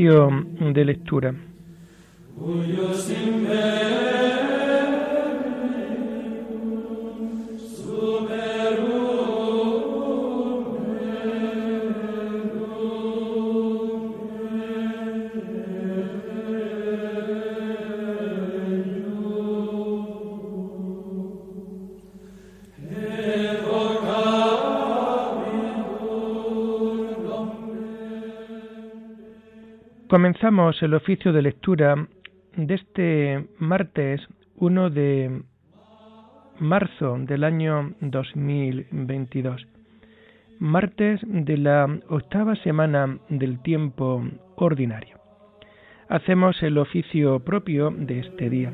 De lectura. Comenzamos el oficio de lectura de este martes 1 de marzo del año 2022, martes de la octava semana del tiempo ordinario. Hacemos el oficio propio de este día.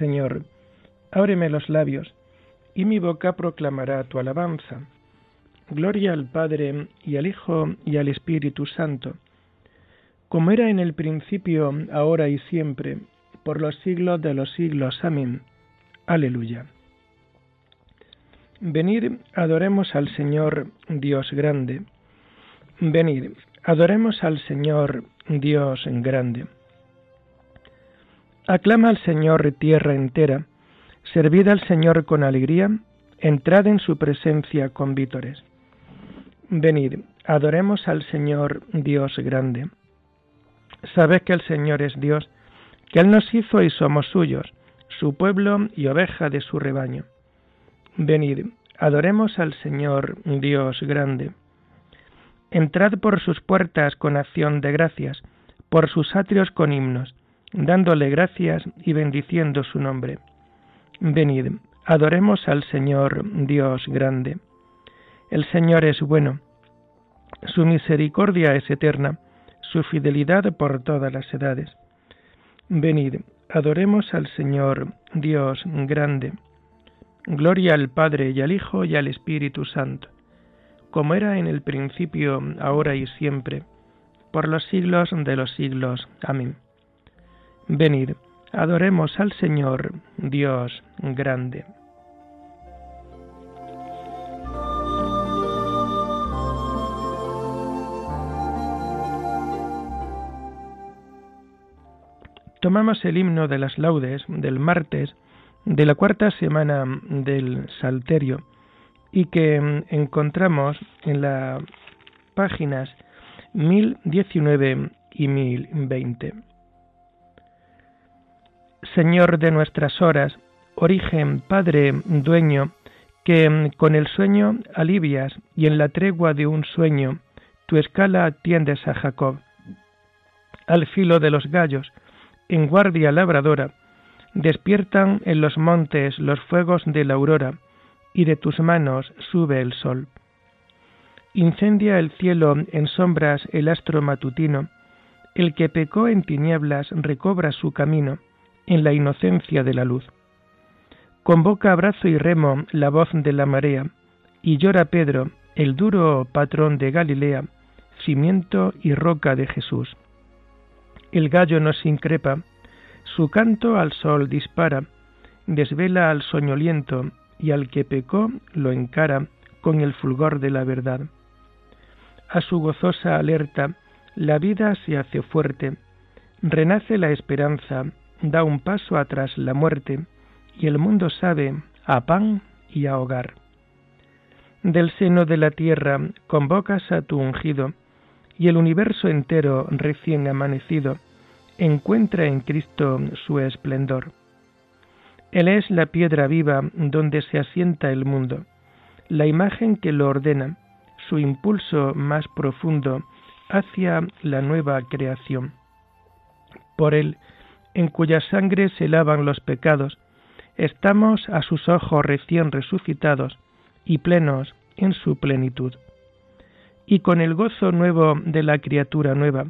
Señor, ábreme los labios, y mi boca proclamará tu alabanza Gloria al Padre y al Hijo y al Espíritu Santo, como era en el principio, ahora y siempre, por los siglos de los siglos. Amén. Aleluya. Venid, adoremos al Señor Dios grande. Venid, adoremos al Señor Dios grande. Aclama al Señor tierra entera, servid al Señor con alegría, entrad en su presencia con vítores. Venid, adoremos al Señor Dios grande. Sabed que el Señor es Dios, que Él nos hizo y somos suyos, su pueblo y oveja de su rebaño. Venid, adoremos al Señor Dios grande. Entrad por sus puertas con acción de gracias, por sus atrios con himnos, dándole gracias y bendiciendo su nombre. Venid, adoremos al Señor Dios grande. El Señor es bueno, su misericordia es eterna, su fidelidad por todas las edades. Venid, adoremos al Señor, Dios grande. Gloria al Padre y al Hijo y al Espíritu Santo, como era en el principio, ahora y siempre, por los siglos de los siglos. Amén. Venid, adoremos al Señor, Dios grande. Tomamos el himno de las laudes del martes de la cuarta semana del Salterio y que encontramos en las páginas 1019 y 1020. Señor de nuestras horas, origen, Padre, dueño, que con el sueño alivias y en la tregua de un sueño tu escala tiendes a Jacob. Al filo de los gallos, en guardia labradora, despiertan en los montes los fuegos de la aurora, y de tus manos sube el sol. Incendia el cielo en sombras el astro matutino, el que pecó en tinieblas recobra su camino en la inocencia de la luz. Convoca a brazo y remo la voz de la marea, y llora Pedro, el duro patrón de Galilea, cimiento y roca de Jesús. El gallo nos increpa, su canto al sol dispara, desvela al soñoliento y al que pecó lo encara con el fulgor de la verdad. A su gozosa alerta la vida se hace fuerte, renace la esperanza, da un paso atrás la muerte, y el mundo sabe a pan y a hogar. Del seno de la tierra convocas a tu ungido, y el universo entero recién amanecido encuentra en Cristo su esplendor. Él es la piedra viva donde se asienta el mundo, la imagen que lo ordena, su impulso más profundo hacia la nueva creación. Por Él, en cuya sangre se lavan los pecados, estamos a sus ojos recién resucitados y plenos en su plenitud y con el gozo nuevo de la criatura nueva,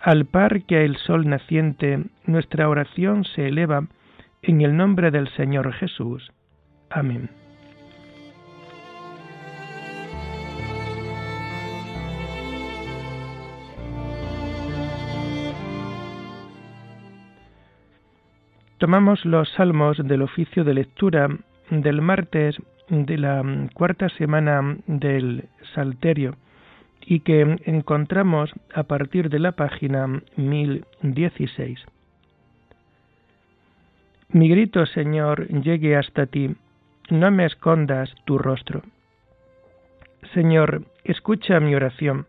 al par que el sol naciente, nuestra oración se eleva en el nombre del Señor Jesús. Amén. Tomamos los salmos del oficio de lectura del martes de la cuarta semana del Salterio y que encontramos a partir de la página 1016. Mi grito, Señor, llegue hasta ti, no me escondas tu rostro. Señor, escucha mi oración,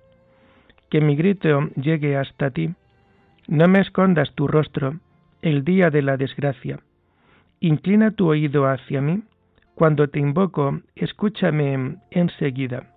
que mi grito llegue hasta ti, no me escondas tu rostro el día de la desgracia. Inclina tu oído hacia mí, cuando te invoco, escúchame enseguida.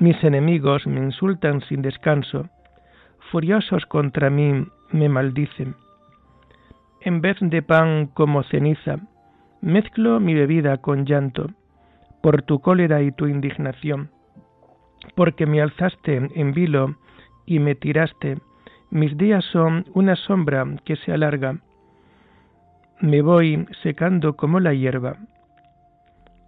Mis enemigos me insultan sin descanso, furiosos contra mí me maldicen. En vez de pan como ceniza, mezclo mi bebida con llanto, por tu cólera y tu indignación, porque me alzaste en vilo y me tiraste, mis días son una sombra que se alarga, me voy secando como la hierba.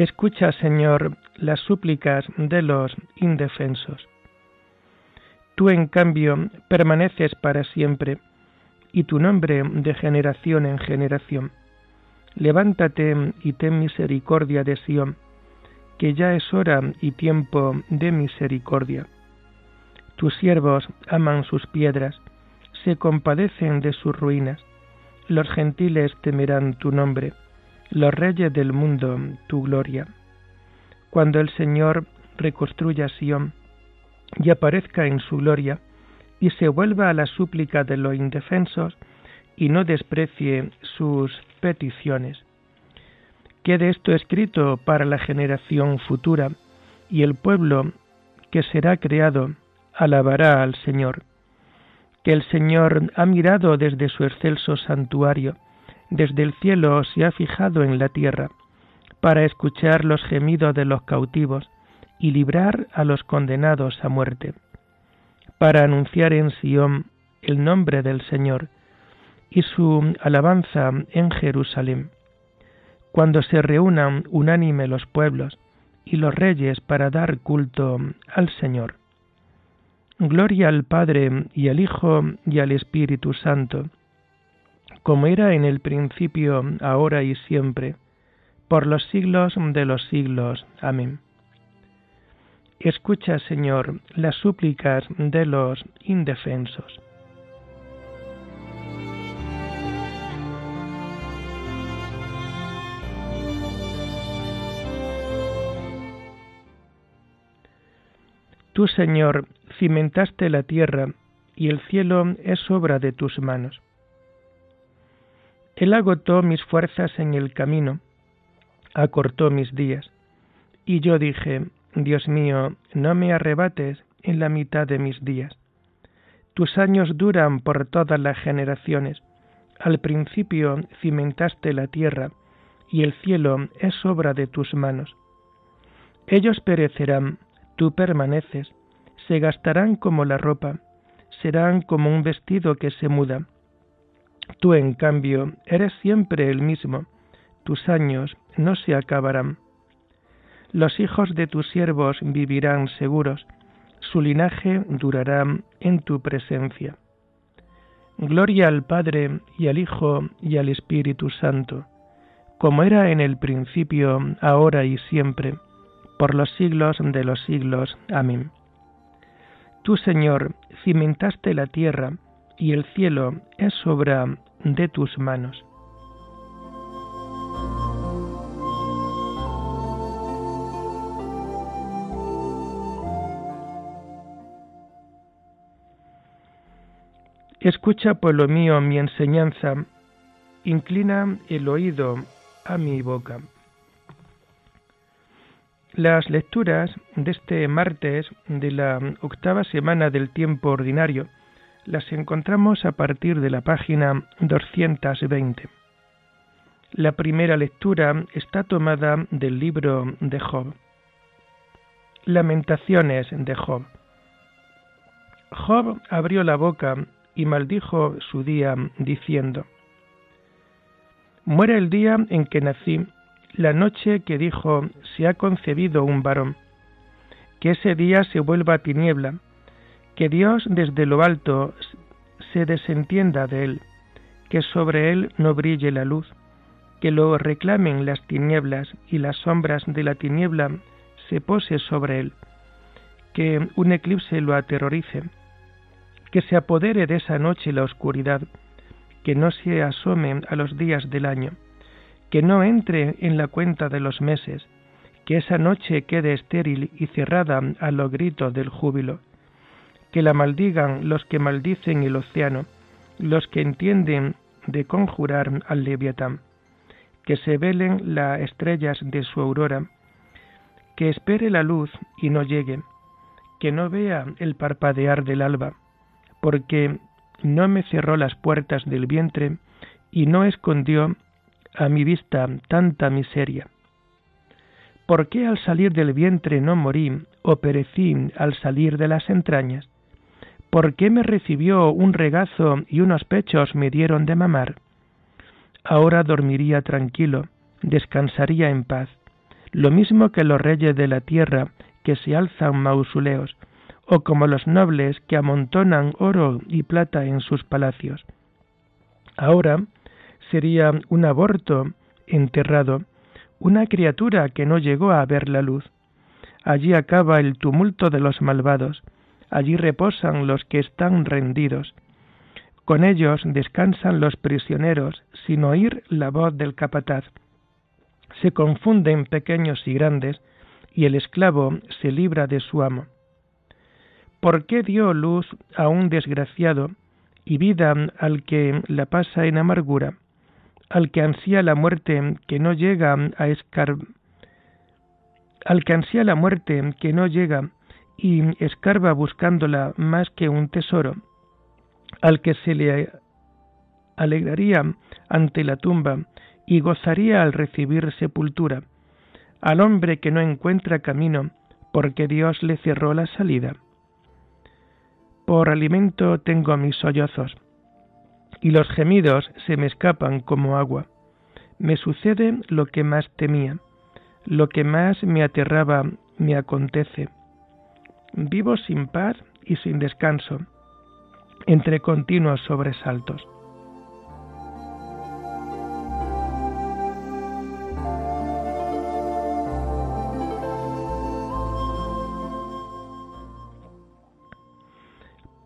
Escucha, Señor, las súplicas de los indefensos. Tú, en cambio, permaneces para siempre, y tu nombre de generación en generación. Levántate y ten misericordia de Sión, que ya es hora y tiempo de misericordia. Tus siervos aman sus piedras, se compadecen de sus ruinas. Los gentiles temerán tu nombre los reyes del mundo tu gloria. Cuando el Señor reconstruya Sión y aparezca en su gloria, y se vuelva a la súplica de los indefensos, y no desprecie sus peticiones. Quede esto escrito para la generación futura, y el pueblo que será creado alabará al Señor. Que el Señor ha mirado desde su excelso santuario, desde el cielo se ha fijado en la tierra, para escuchar los gemidos de los cautivos y librar a los condenados a muerte, para anunciar en Sión el nombre del Señor y su alabanza en Jerusalén, cuando se reúnan unánime los pueblos y los reyes para dar culto al Señor. Gloria al Padre y al Hijo y al Espíritu Santo, como era en el principio, ahora y siempre, por los siglos de los siglos. Amén. Escucha, Señor, las súplicas de los indefensos. Tú, Señor, cimentaste la tierra, y el cielo es obra de tus manos. Él agotó mis fuerzas en el camino, acortó mis días. Y yo dije, Dios mío, no me arrebates en la mitad de mis días. Tus años duran por todas las generaciones. Al principio cimentaste la tierra, y el cielo es obra de tus manos. Ellos perecerán, tú permaneces, se gastarán como la ropa, serán como un vestido que se muda Tú, en cambio, eres siempre el mismo, tus años no se acabarán. Los hijos de tus siervos vivirán seguros, su linaje durará en tu presencia. Gloria al Padre y al Hijo y al Espíritu Santo, como era en el principio, ahora y siempre, por los siglos de los siglos. Amén. Tú, Señor, cimentaste la tierra, y el cielo es obra de tus manos. Escucha, pueblo mío, mi enseñanza, inclina el oído a mi boca. Las lecturas de este martes de la octava semana del tiempo ordinario las encontramos a partir de la página 220. La primera lectura está tomada del libro de Job. Lamentaciones de Job. Job abrió la boca y maldijo su día, diciendo, Muere el día en que nací, la noche que dijo, se ha concebido un varón, que ese día se vuelva tiniebla, que Dios desde lo alto se desentienda de él, que sobre él no brille la luz, que lo reclamen las tinieblas y las sombras de la tiniebla se pose sobre él, que un eclipse lo aterrorice, que se apodere de esa noche la oscuridad, que no se asome a los días del año, que no entre en la cuenta de los meses, que esa noche quede estéril y cerrada a los gritos del júbilo, que la maldigan los que maldicen el océano, los que entienden de conjurar al leviatán, que se velen las estrellas de su aurora, que espere la luz y no llegue, que no vea el parpadear del alba, porque no me cerró las puertas del vientre y no escondió a mi vista tanta miseria. ¿Por qué al salir del vientre no morí o perecí al salir de las entrañas? ¿Por qué me recibió un regazo y unos pechos me dieron de mamar? Ahora dormiría tranquilo, descansaría en paz, lo mismo que los reyes de la tierra que se alzan mausoleos, o como los nobles que amontonan oro y plata en sus palacios. Ahora sería un aborto enterrado, una criatura que no llegó a ver la luz. Allí acaba el tumulto de los malvados, allí reposan los que están rendidos. Con ellos descansan los prisioneros sin oír la voz del capataz. Se confunden pequeños y grandes, y el esclavo se libra de su amo. ¿Por qué dio luz a un desgraciado y vida al que la pasa en amargura, al que ansía la muerte que no llega a escar al que ansía la muerte que no llega y escarba buscándola más que un tesoro, al que se le alegraría ante la tumba y gozaría al recibir sepultura, al hombre que no encuentra camino porque Dios le cerró la salida. Por alimento tengo mis sollozos, y los gemidos se me escapan como agua. Me sucede lo que más temía, lo que más me aterraba me acontece. Vivo sin paz y sin descanso, entre continuos sobresaltos.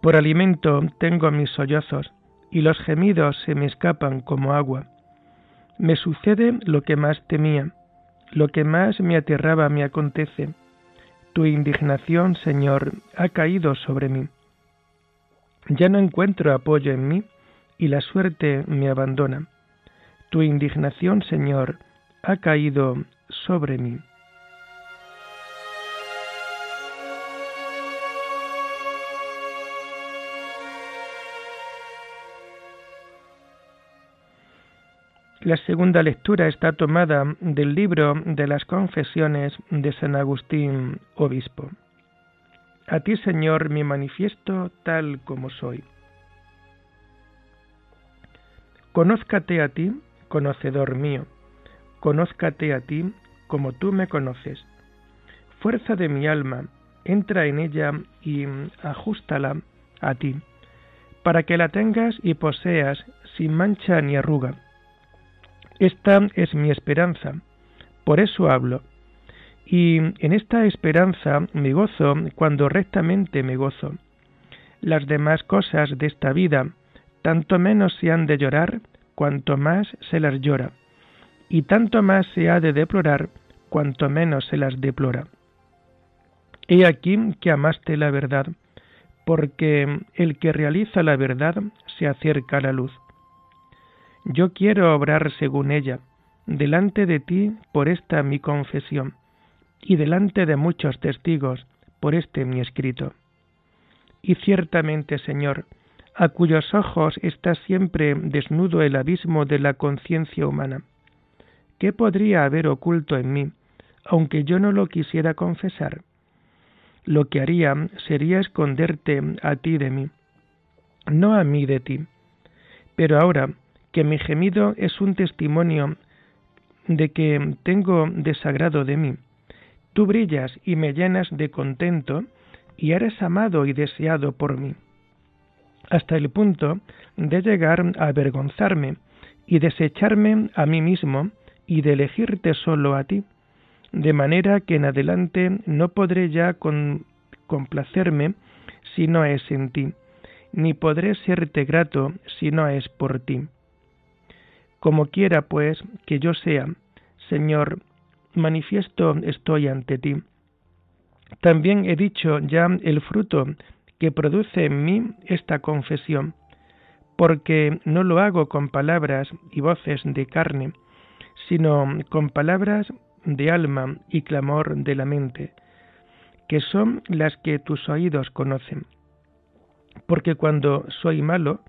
Por alimento tengo mis sollozos, y los gemidos se me escapan como agua. Me sucede lo que más temía, lo que más me aterraba me acontece. Tu indignación, Señor, ha caído sobre mí. Ya no encuentro apoyo en mí, y la suerte me abandona. Tu indignación, Señor, ha caído sobre mí. La segunda lectura está tomada del libro de las confesiones de San Agustín, obispo. A ti, Señor, me manifiesto tal como soy. Conózcate a ti, conocedor mío, conózcate a ti como tú me conoces. Fuerza de mi alma, entra en ella y ajustala a ti, para que la tengas y poseas sin mancha ni arruga esta es mi esperanza, por eso hablo. Y en esta esperanza me gozo cuando rectamente me gozo. Las demás cosas de esta vida, tanto menos se han de llorar, cuanto más se las llora, y tanto más se ha de deplorar, cuanto menos se las deplora. He aquí que amaste la verdad, porque el que realiza la verdad se acerca a la luz. Yo quiero obrar según ella, delante de ti por esta mi confesión, y delante de muchos testigos por este mi escrito. Y ciertamente, Señor, a cuyos ojos está siempre desnudo el abismo de la conciencia humana, ¿qué podría haber oculto en mí, aunque yo no lo quisiera confesar? Lo que haría sería esconderte a ti de mí, no a mí de ti. Pero ahora que mi gemido es un testimonio de que tengo desagrado de mí, tú brillas y me llenas de contento y eres amado y deseado por mí, hasta el punto de llegar a avergonzarme y desecharme a mí mismo y de elegirte solo a ti, de manera que en adelante no podré ya complacerme si no es en ti, ni podré serte grato si no es por ti. Como quiera, pues, que yo sea, Señor, manifiesto estoy ante ti. También he dicho ya el fruto que produce en mí esta confesión, porque no lo hago con palabras y voces de carne, sino con palabras de alma y clamor de la mente, que son las que tus oídos conocen. Porque cuando soy malo,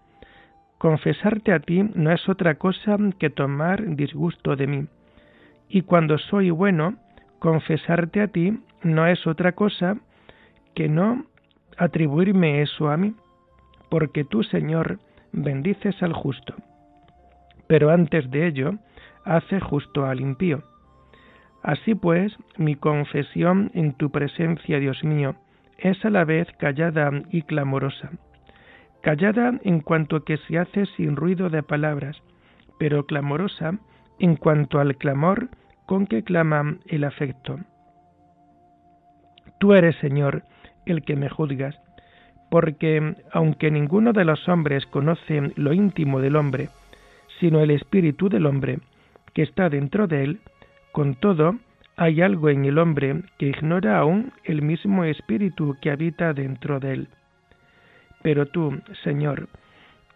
confesarte a ti no es otra cosa que tomar disgusto de mí. Y cuando soy bueno, confesarte a ti no es otra cosa que no atribuirme eso a mí, porque tú, Señor, bendices al justo. Pero antes de ello, hace justo al impío. Así pues, mi confesión en tu presencia, Dios mío, es a la vez callada y clamorosa. Callada en cuanto que se hace sin ruido de palabras, pero clamorosa en cuanto al clamor con que clama el afecto. Tú eres, Señor, el que me juzgas, porque aunque ninguno de los hombres conoce lo íntimo del hombre, sino el espíritu del hombre, que está dentro de él, con todo, hay algo en el hombre que ignora aún el mismo espíritu que habita dentro de él. Pero tú, Señor,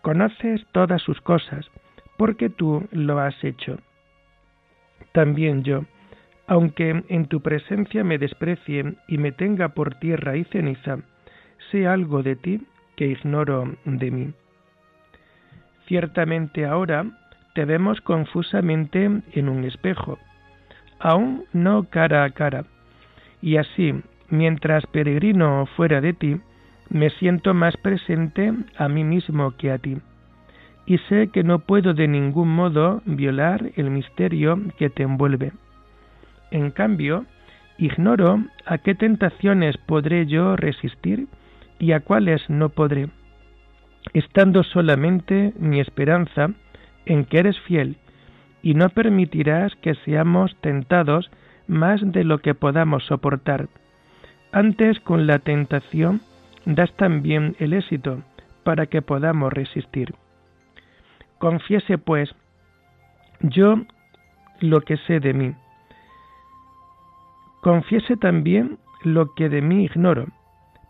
conoces todas sus cosas, porque tú lo has hecho. También yo, aunque en tu presencia me desprecie y me tenga por tierra y ceniza, sé algo de ti que ignoro de mí. Ciertamente ahora te vemos confusamente en un espejo, aún no cara a cara, y así, mientras peregrino fuera de ti, me siento más presente a mí mismo que a ti, y sé que no puedo de ningún modo violar el misterio que te envuelve. En cambio, ignoro a qué tentaciones podré yo resistir y a cuáles no podré, estando solamente mi esperanza en que eres fiel y no permitirás que seamos tentados más de lo que podamos soportar. Antes con la tentación das también el éxito para que podamos resistir. Confiese pues yo lo que sé de mí. Confiese también lo que de mí ignoro,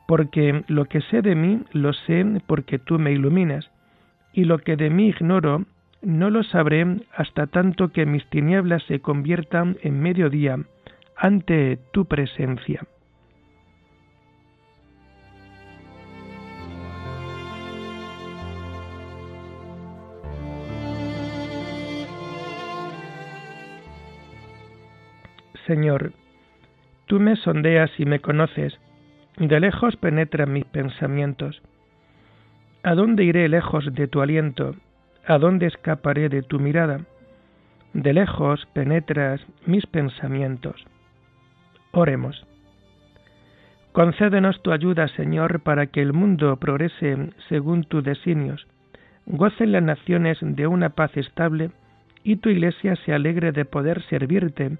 porque lo que sé de mí lo sé porque tú me iluminas, y lo que de mí ignoro no lo sabré hasta tanto que mis tinieblas se conviertan en mediodía ante tu presencia. Señor, tú me sondeas y me conoces, de lejos penetran mis pensamientos. ¿A dónde iré lejos de tu aliento? ¿A dónde escaparé de tu mirada? De lejos penetras mis pensamientos. Oremos. Concédenos tu ayuda, Señor, para que el mundo progrese según tus designios, gocen las naciones de una paz estable y tu Iglesia se alegre de poder servirte